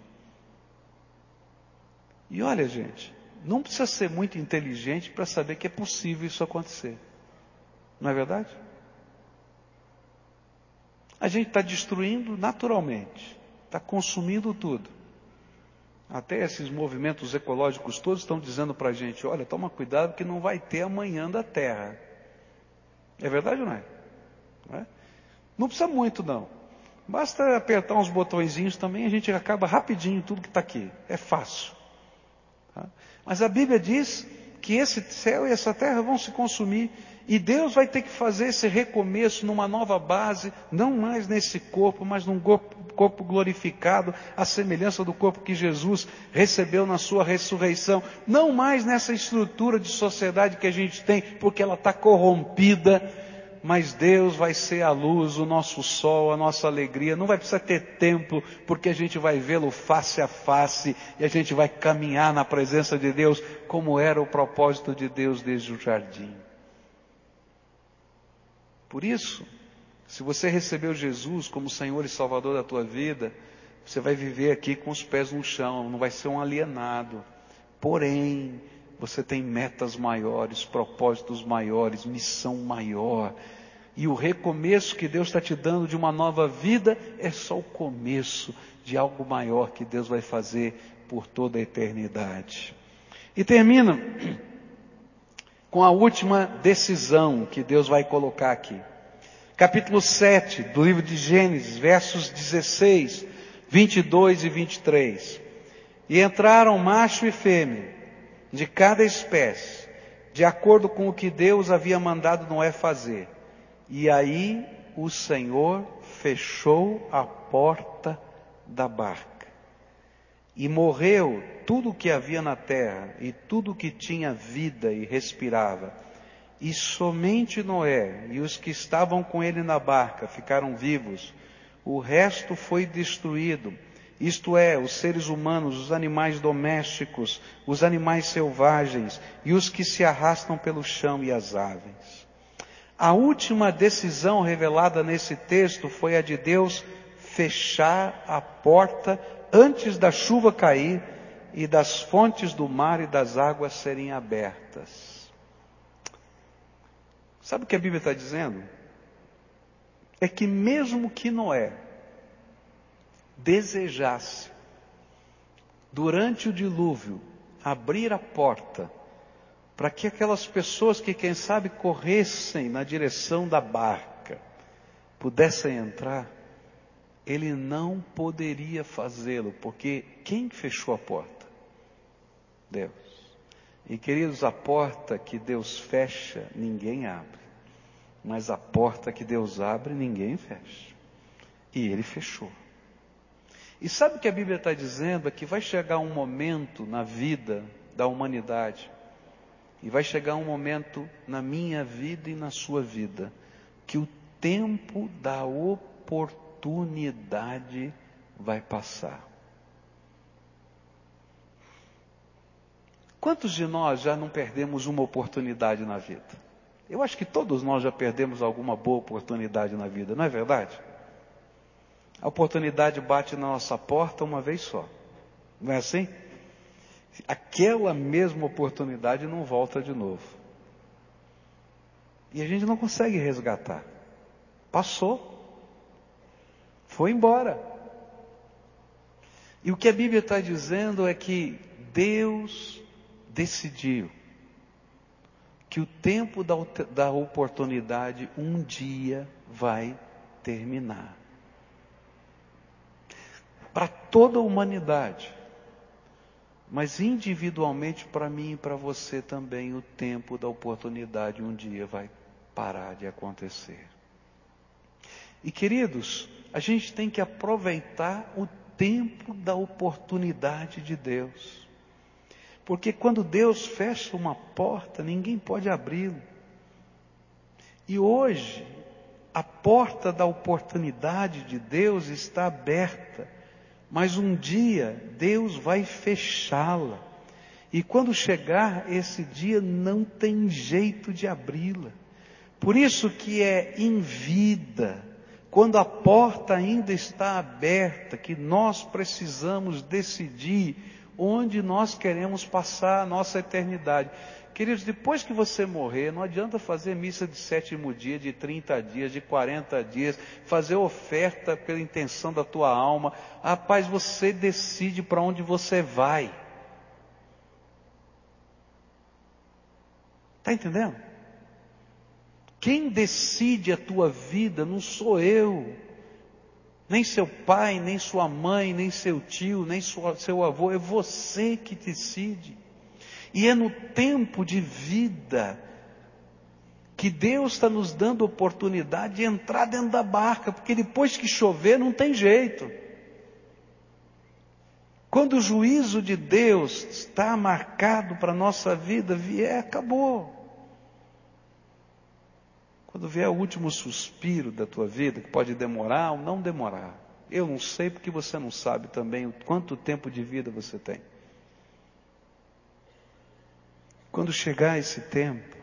E olha, gente, não precisa ser muito inteligente para saber que é possível isso acontecer. Não é verdade? A gente está destruindo naturalmente, está consumindo tudo. Até esses movimentos ecológicos todos estão dizendo para a gente: olha, toma cuidado que não vai ter amanhã da terra. É verdade ou não é? Não, é? não precisa muito, não. Basta apertar uns botõezinhos também, a gente acaba rapidinho tudo que está aqui. É fácil. Tá? Mas a Bíblia diz que esse céu e essa terra vão se consumir e Deus vai ter que fazer esse recomeço numa nova base, não mais nesse corpo, mas num corpo, glorificado, à semelhança do corpo que Jesus recebeu na sua ressurreição. Não mais nessa estrutura de sociedade que a gente tem, porque ela está corrompida, mas Deus vai ser a luz, o nosso sol, a nossa alegria. Não vai precisar ter templo, porque a gente vai vê-lo face a face e a gente vai caminhar na presença de Deus, como era o propósito de Deus desde o jardim. Por isso, se você recebeu Jesus como Senhor e Salvador da tua vida, você vai viver aqui com os pés no chão, não vai ser um alienado. Porém, você tem metas maiores, propósitos maiores, missão maior. E o recomeço que Deus está te dando de uma nova vida é só o começo de algo maior que Deus vai fazer por toda a eternidade. E termina com a última decisão que Deus vai colocar aqui. Capítulo 7 do livro de Gênesis, versos 16, 22 e 23. E entraram macho e fêmea, de cada espécie, de acordo com o que Deus havia mandado Noé fazer. E aí o Senhor fechou a porta da barca. E morreu tudo o que havia na terra, e tudo o que tinha vida e respirava. E somente Noé e os que estavam com ele na barca ficaram vivos. O resto foi destruído isto é, os seres humanos, os animais domésticos, os animais selvagens e os que se arrastam pelo chão e as aves. A última decisão revelada nesse texto foi a de Deus fechar a porta antes da chuva cair e das fontes do mar e das águas serem abertas. Sabe o que a Bíblia está dizendo? É que mesmo que Noé desejasse, durante o dilúvio, abrir a porta para que aquelas pessoas que, quem sabe, corressem na direção da barca, pudessem entrar, ele não poderia fazê-lo, porque quem fechou a porta? Deus. E queridos, a porta que Deus fecha, ninguém abre. Mas a porta que Deus abre, ninguém fecha. E ele fechou. E sabe o que a Bíblia está dizendo? É que vai chegar um momento na vida da humanidade, e vai chegar um momento na minha vida e na sua vida, que o tempo da oportunidade vai passar. Quantos de nós já não perdemos uma oportunidade na vida? Eu acho que todos nós já perdemos alguma boa oportunidade na vida, não é verdade? A oportunidade bate na nossa porta uma vez só. Não é assim? Aquela mesma oportunidade não volta de novo. E a gente não consegue resgatar. Passou. Foi embora. E o que a Bíblia está dizendo é que Deus decidiu que o tempo da, da oportunidade um dia vai terminar para toda a humanidade. Mas individualmente para mim e para você também o tempo da oportunidade um dia vai parar de acontecer. E queridos, a gente tem que aproveitar o tempo da oportunidade de Deus. Porque quando Deus fecha uma porta, ninguém pode abri-la. E hoje, a porta da oportunidade de Deus está aberta mas um dia Deus vai fechá-la. E quando chegar esse dia, não tem jeito de abri-la. Por isso que é em vida, quando a porta ainda está aberta, que nós precisamos decidir onde nós queremos passar a nossa eternidade. Queridos, depois que você morrer, não adianta fazer missa de sétimo dia, de 30 dias, de 40 dias, fazer oferta pela intenção da tua alma. Rapaz, você decide para onde você vai. Está entendendo? Quem decide a tua vida não sou eu, nem seu pai, nem sua mãe, nem seu tio, nem sua, seu avô, é você que decide. E é no tempo de vida que Deus está nos dando oportunidade de entrar dentro da barca, porque depois que chover não tem jeito. Quando o juízo de Deus está marcado para a nossa vida, vier, acabou. Quando vier o último suspiro da tua vida, que pode demorar ou não demorar, eu não sei porque você não sabe também quanto tempo de vida você tem. Quando chegar esse tempo,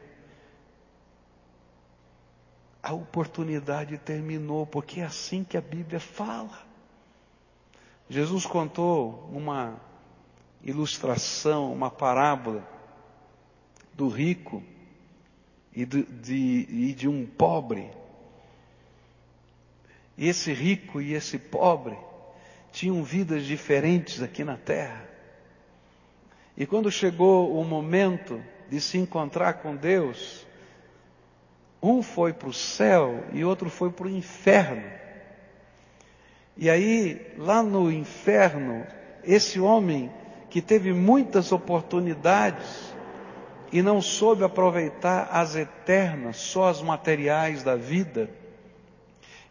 a oportunidade terminou, porque é assim que a Bíblia fala. Jesus contou uma ilustração, uma parábola do rico e de, de, e de um pobre. E esse rico e esse pobre tinham vidas diferentes aqui na terra. E quando chegou o momento de se encontrar com Deus, um foi para o céu e outro foi para o inferno. E aí, lá no inferno, esse homem que teve muitas oportunidades e não soube aproveitar as eternas, só as materiais da vida,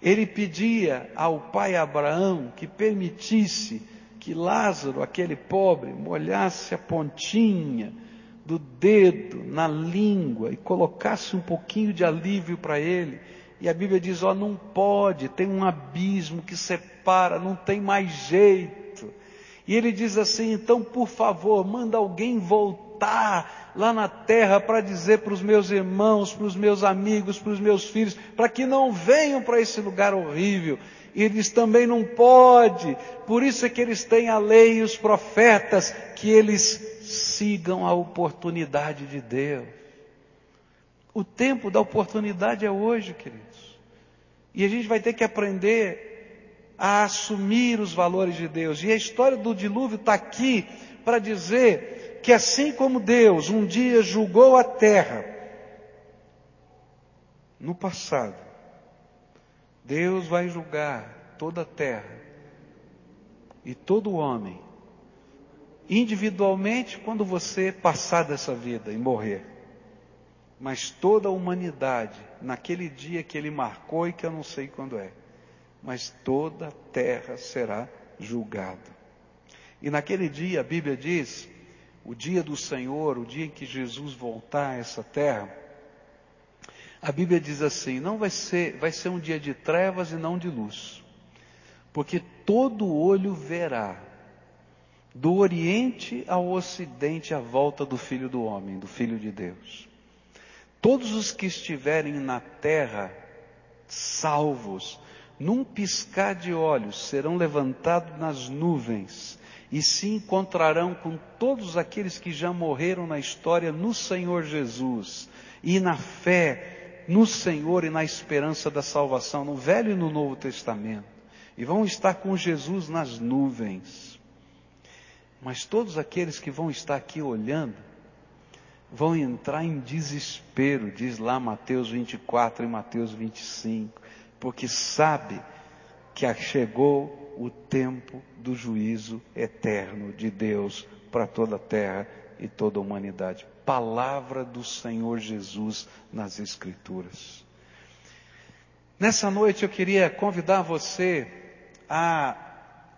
ele pedia ao pai Abraão que permitisse que Lázaro, aquele pobre, molhasse a pontinha do dedo na língua e colocasse um pouquinho de alívio para ele. E a Bíblia diz: ó, oh, não pode, tem um abismo que separa, não tem mais jeito. E ele diz assim: então, por favor, manda alguém voltar lá na terra para dizer para os meus irmãos, para os meus amigos, para os meus filhos, para que não venham para esse lugar horrível. Eles também não pode. Por isso é que eles têm a lei e os profetas, que eles sigam a oportunidade de Deus. O tempo da oportunidade é hoje, queridos. E a gente vai ter que aprender a assumir os valores de Deus. E a história do dilúvio está aqui para dizer que assim como Deus um dia julgou a terra, no passado, Deus vai julgar toda a terra e todo homem, individualmente, quando você passar dessa vida e morrer. Mas toda a humanidade, naquele dia que ele marcou e que eu não sei quando é, mas toda a terra será julgada. E naquele dia, a Bíblia diz, o dia do Senhor, o dia em que Jesus voltar a essa terra, a Bíblia diz assim: não vai ser, vai ser um dia de trevas e não de luz, porque todo olho verá, do Oriente ao Ocidente, a volta do Filho do Homem, do Filho de Deus. Todos os que estiverem na terra, salvos, num piscar de olhos, serão levantados nas nuvens e se encontrarão com todos aqueles que já morreram na história no Senhor Jesus e na fé no Senhor e na esperança da salvação, no Velho e no Novo Testamento. E vão estar com Jesus nas nuvens. Mas todos aqueles que vão estar aqui olhando, vão entrar em desespero, diz lá Mateus 24 e Mateus 25, porque sabe que chegou o tempo do juízo eterno de Deus para toda a terra e toda a humanidade palavra do Senhor Jesus nas Escrituras. Nessa noite eu queria convidar você a,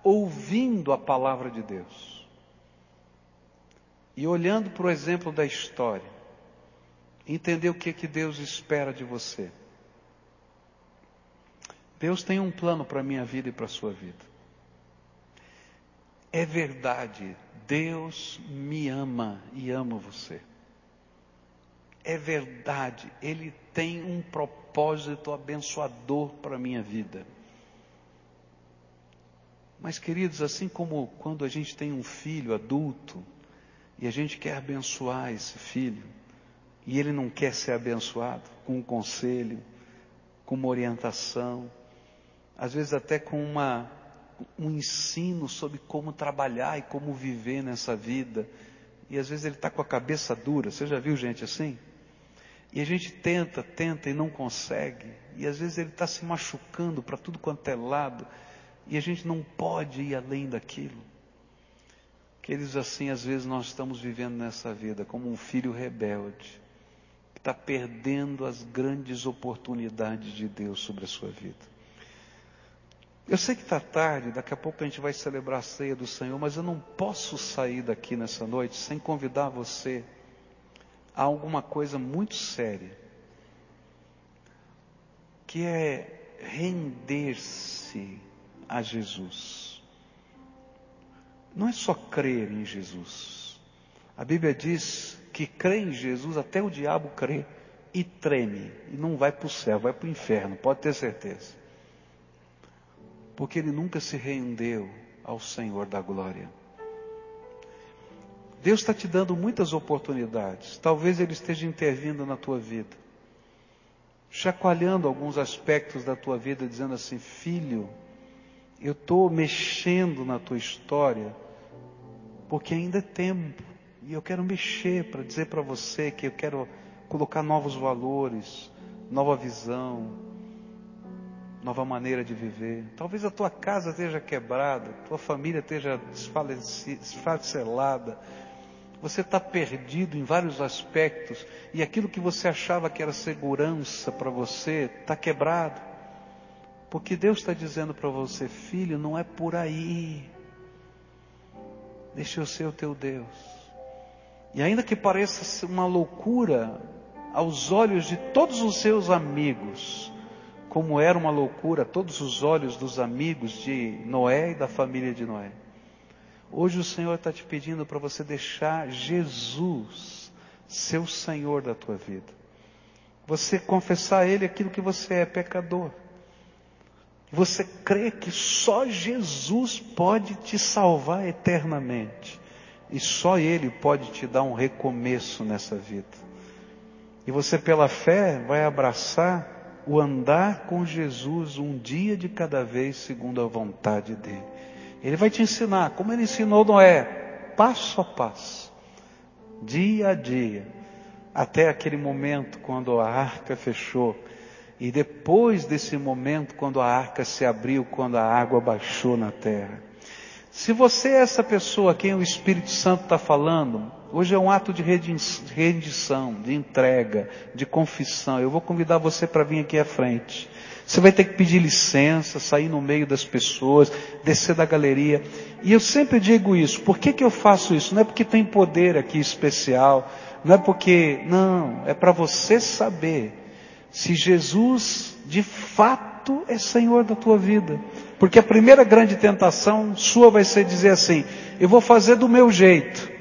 ouvindo a palavra de Deus e olhando para o exemplo da história, entender o que, que Deus espera de você. Deus tem um plano para a minha vida e para a sua vida. É verdade, Deus me ama e ama você é verdade, Ele tem um propósito abençoador para a minha vida. Mas, queridos, assim como quando a gente tem um filho adulto e a gente quer abençoar esse filho, e ele não quer ser abençoado com um conselho, com uma orientação, às vezes até com uma, um ensino sobre como trabalhar e como viver nessa vida, e às vezes ele está com a cabeça dura. Você já viu gente assim? E a gente tenta, tenta e não consegue. E às vezes ele está se machucando para tudo quanto é lado. E a gente não pode ir além daquilo. Aqueles assim, às vezes nós estamos vivendo nessa vida como um filho rebelde. Que está perdendo as grandes oportunidades de Deus sobre a sua vida. Eu sei que está tarde, daqui a pouco a gente vai celebrar a ceia do Senhor, mas eu não posso sair daqui nessa noite sem convidar você há alguma coisa muito séria, que é render-se a Jesus. Não é só crer em Jesus. A Bíblia diz que crê em Jesus, até o diabo crê e treme, e não vai para o céu, vai para o inferno, pode ter certeza. Porque ele nunca se rendeu ao Senhor da glória. Deus está te dando muitas oportunidades. Talvez Ele esteja intervindo na tua vida, chacoalhando alguns aspectos da tua vida, dizendo assim: Filho, eu estou mexendo na tua história, porque ainda é tempo, e eu quero mexer para dizer para você que eu quero colocar novos valores, nova visão, nova maneira de viver. Talvez a tua casa esteja quebrada, tua família esteja desfacelada, você está perdido em vários aspectos e aquilo que você achava que era segurança para você está quebrado. Porque Deus está dizendo para você, filho, não é por aí. Deixa eu ser o teu Deus. E ainda que pareça uma loucura aos olhos de todos os seus amigos, como era uma loucura a todos os olhos dos amigos de Noé e da família de Noé. Hoje o Senhor está te pedindo para você deixar Jesus ser o Senhor da tua vida. Você confessar a Ele aquilo que você é, pecador. Você crê que só Jesus pode te salvar eternamente. E só Ele pode te dar um recomeço nessa vida. E você, pela fé, vai abraçar o andar com Jesus um dia de cada vez, segundo a vontade dEle. Ele vai te ensinar, como Ele ensinou Noé, passo a passo, dia a dia, até aquele momento quando a arca fechou e depois desse momento, quando a arca se abriu, quando a água baixou na terra. Se você é essa pessoa a quem o Espírito Santo está falando, hoje é um ato de rendição, de entrega, de confissão. Eu vou convidar você para vir aqui à frente. Você vai ter que pedir licença, sair no meio das pessoas, descer da galeria. E eu sempre digo isso. Por que, que eu faço isso? Não é porque tem poder aqui especial. Não é porque, não, é para você saber se Jesus de fato é Senhor da tua vida. Porque a primeira grande tentação sua vai ser dizer assim: eu vou fazer do meu jeito.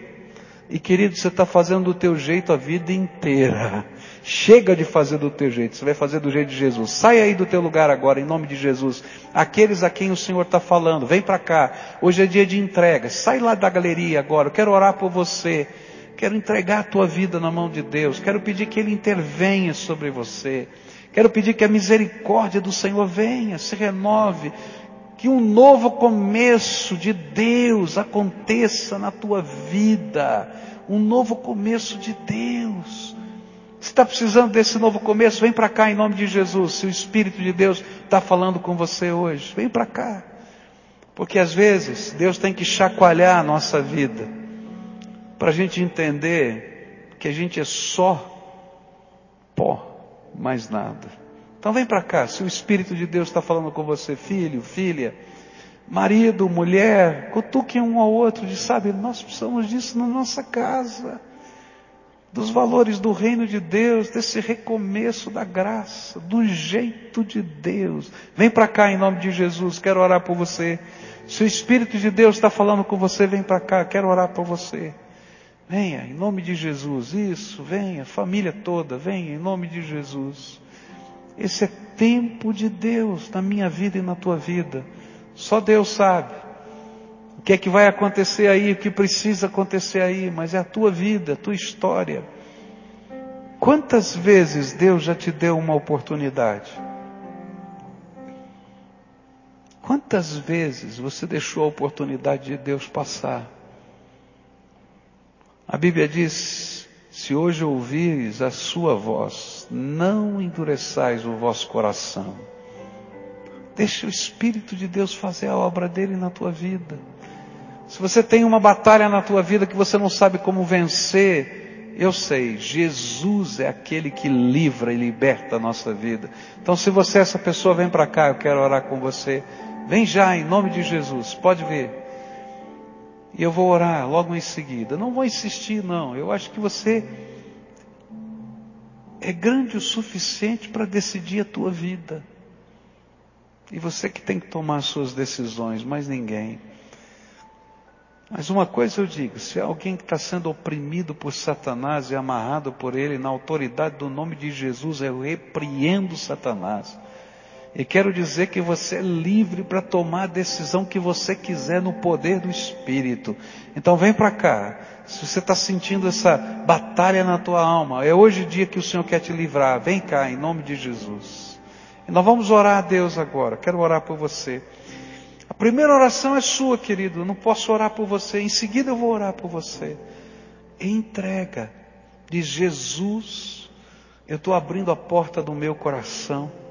E querido, você está fazendo do teu jeito a vida inteira. Chega de fazer do teu jeito, você vai fazer do jeito de Jesus. Sai aí do teu lugar agora, em nome de Jesus. Aqueles a quem o Senhor está falando, vem para cá. Hoje é dia de entrega. Sai lá da galeria agora, eu quero orar por você. Quero entregar a tua vida na mão de Deus. Quero pedir que Ele intervenha sobre você. Quero pedir que a misericórdia do Senhor venha, se renove. Que um novo começo de Deus aconteça na tua vida. Um novo começo de Deus. Se está precisando desse novo começo, vem para cá em nome de Jesus. Se o Espírito de Deus está falando com você hoje, vem para cá. Porque às vezes Deus tem que chacoalhar a nossa vida para a gente entender que a gente é só pó, mais nada. Então vem para cá, se o Espírito de Deus está falando com você, filho, filha, marido, mulher, cutuquem um ao outro, de sabe, nós precisamos disso na nossa casa, dos valores do reino de Deus, desse recomeço da graça, do jeito de Deus. Vem para cá em nome de Jesus, quero orar por você. Se o Espírito de Deus está falando com você, vem para cá, quero orar por você. Venha, em nome de Jesus. Isso, venha, família toda, venha, em nome de Jesus. Esse é tempo de Deus na minha vida e na tua vida. Só Deus sabe o que é que vai acontecer aí, o que precisa acontecer aí, mas é a tua vida, a tua história. Quantas vezes Deus já te deu uma oportunidade? Quantas vezes você deixou a oportunidade de Deus passar? A Bíblia diz: se hoje ouvires a sua voz, não endureçais o vosso coração. Deixa o Espírito de Deus fazer a obra dele na tua vida. Se você tem uma batalha na tua vida que você não sabe como vencer, eu sei, Jesus é aquele que livra e liberta a nossa vida. Então, se você é essa pessoa, vem para cá, eu quero orar com você. Vem já, em nome de Jesus, pode vir. E eu vou orar logo em seguida. Não vou insistir, não. Eu acho que você é grande o suficiente para decidir a tua vida. E você que tem que tomar as suas decisões, mais ninguém. Mas uma coisa eu digo: se alguém que está sendo oprimido por Satanás e amarrado por ele, na autoridade do nome de Jesus, eu repreendo Satanás. E quero dizer que você é livre para tomar a decisão que você quiser no poder do Espírito. Então vem para cá. Se você está sentindo essa batalha na tua alma, é hoje o dia que o Senhor quer te livrar. Vem cá, em nome de Jesus. E nós vamos orar a Deus agora. Quero orar por você. A primeira oração é sua, querido. Eu não posso orar por você. Em seguida eu vou orar por você. Entrega. Diz Jesus, eu estou abrindo a porta do meu coração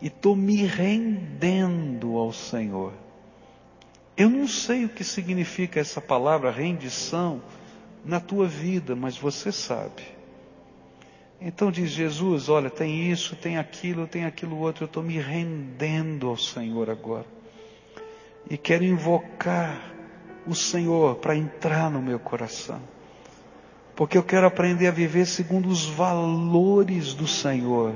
e estou me rendendo ao Senhor. Eu não sei o que significa essa palavra rendição na tua vida, mas você sabe. Então diz Jesus: Olha, tem isso, tem aquilo, tem aquilo outro, eu estou me rendendo ao Senhor agora. E quero invocar o Senhor para entrar no meu coração. Porque eu quero aprender a viver segundo os valores do Senhor.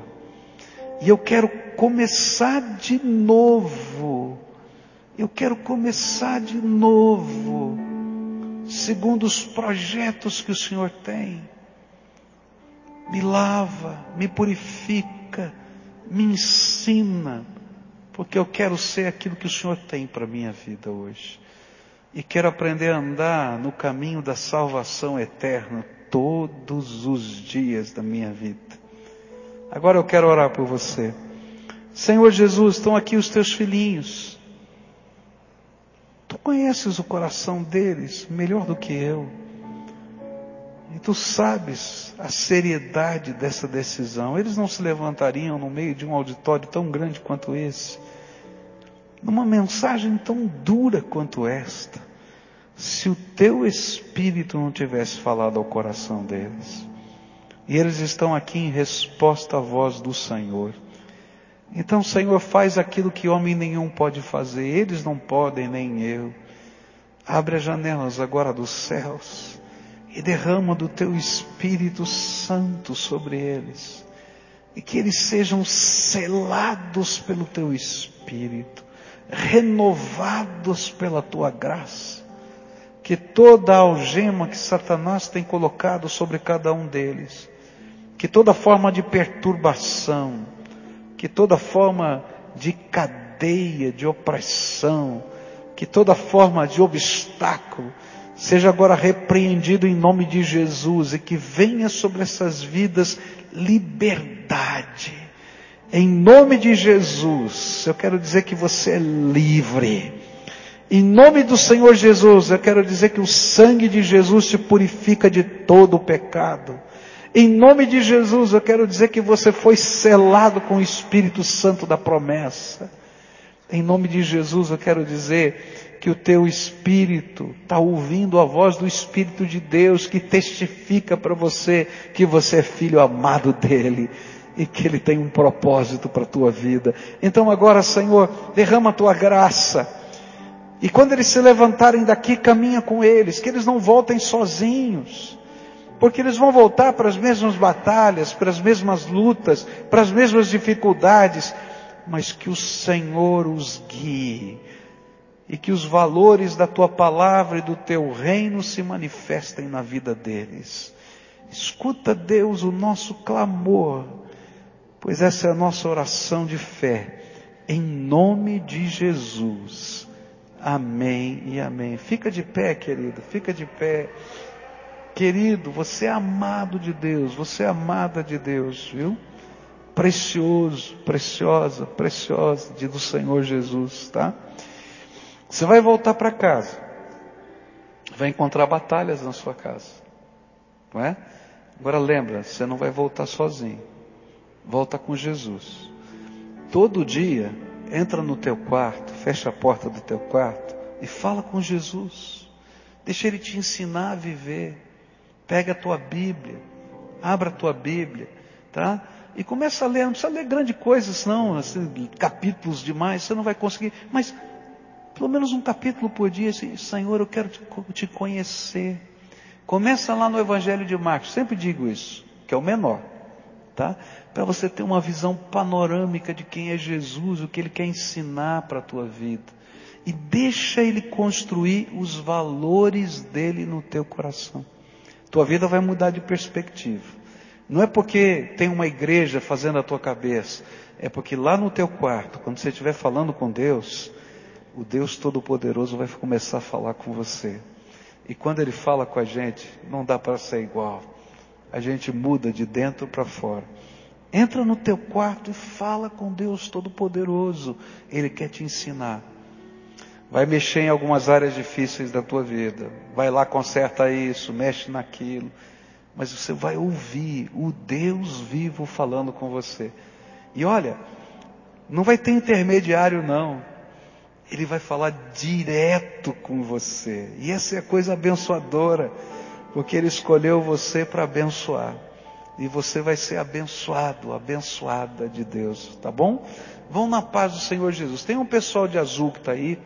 E eu quero começar de novo. Eu quero começar de novo, segundo os projetos que o Senhor tem. Me lava, me purifica, me ensina, porque eu quero ser aquilo que o Senhor tem para a minha vida hoje. E quero aprender a andar no caminho da salvação eterna todos os dias da minha vida. Agora eu quero orar por você. Senhor Jesus, estão aqui os teus filhinhos. Tu conheces o coração deles melhor do que eu. E tu sabes a seriedade dessa decisão. Eles não se levantariam no meio de um auditório tão grande quanto esse, numa mensagem tão dura quanto esta, se o teu espírito não tivesse falado ao coração deles. E eles estão aqui em resposta à voz do Senhor. Então, Senhor, faz aquilo que homem nenhum pode fazer, eles não podem, nem eu. Abre as janelas agora dos céus e derrama do teu Espírito Santo sobre eles. E que eles sejam selados pelo teu Espírito, renovados pela tua graça. Que toda a algema que Satanás tem colocado sobre cada um deles, que toda forma de perturbação, que toda forma de cadeia, de opressão, que toda forma de obstáculo, seja agora repreendido em nome de Jesus e que venha sobre essas vidas liberdade. Em nome de Jesus, eu quero dizer que você é livre. Em nome do Senhor Jesus, eu quero dizer que o sangue de Jesus te purifica de todo o pecado. Em nome de Jesus, eu quero dizer que você foi selado com o Espírito Santo da promessa. Em nome de Jesus, eu quero dizer que o teu espírito está ouvindo a voz do Espírito de Deus que testifica para você que você é filho amado dele e que ele tem um propósito para a tua vida. Então agora, Senhor, derrama a tua graça. E quando eles se levantarem daqui, caminha com eles, que eles não voltem sozinhos porque eles vão voltar para as mesmas batalhas, para as mesmas lutas, para as mesmas dificuldades, mas que o Senhor os guie e que os valores da tua palavra e do teu reino se manifestem na vida deles. Escuta, Deus, o nosso clamor, pois essa é a nossa oração de fé, em nome de Jesus. Amém e amém. Fica de pé, querido, fica de pé. Querido, você é amado de Deus, você é amada de Deus, viu? Precioso, preciosa, preciosa de do Senhor Jesus, tá? Você vai voltar para casa, vai encontrar batalhas na sua casa, não é? Agora lembra, você não vai voltar sozinho, volta com Jesus. Todo dia, entra no teu quarto, fecha a porta do teu quarto e fala com Jesus. Deixa Ele te ensinar a viver. Pega a tua Bíblia, abra a tua Bíblia, tá? E começa a ler, não precisa ler grandes coisas, não, assim, capítulos demais, você não vai conseguir, mas pelo menos um capítulo por dia, assim, Senhor, eu quero te, te conhecer. Começa lá no Evangelho de Marcos, sempre digo isso, que é o menor, tá? Para você ter uma visão panorâmica de quem é Jesus, o que Ele quer ensinar para a tua vida. E deixa Ele construir os valores dele no teu coração. Tua vida vai mudar de perspectiva. Não é porque tem uma igreja fazendo a tua cabeça, é porque lá no teu quarto, quando você estiver falando com Deus, o Deus Todo-Poderoso vai começar a falar com você. E quando Ele fala com a gente, não dá para ser igual. A gente muda de dentro para fora. Entra no teu quarto e fala com Deus Todo-Poderoso. Ele quer te ensinar vai mexer em algumas áreas difíceis da tua vida. Vai lá, conserta isso, mexe naquilo. Mas você vai ouvir o Deus vivo falando com você. E olha, não vai ter intermediário não. Ele vai falar direto com você. E essa é a coisa abençoadora, porque ele escolheu você para abençoar. E você vai ser abençoado, abençoada de Deus, tá bom? Vão na paz do Senhor Jesus. Tem um pessoal de azul que está aí.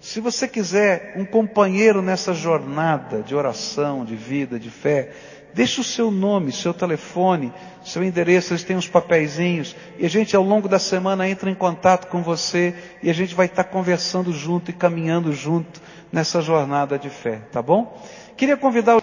Se você quiser um companheiro nessa jornada de oração, de vida, de fé, deixe o seu nome, seu telefone, seu endereço, eles têm uns papeizinhos, e a gente ao longo da semana entra em contato com você e a gente vai estar conversando junto e caminhando junto nessa jornada de fé, tá bom? Queria convidar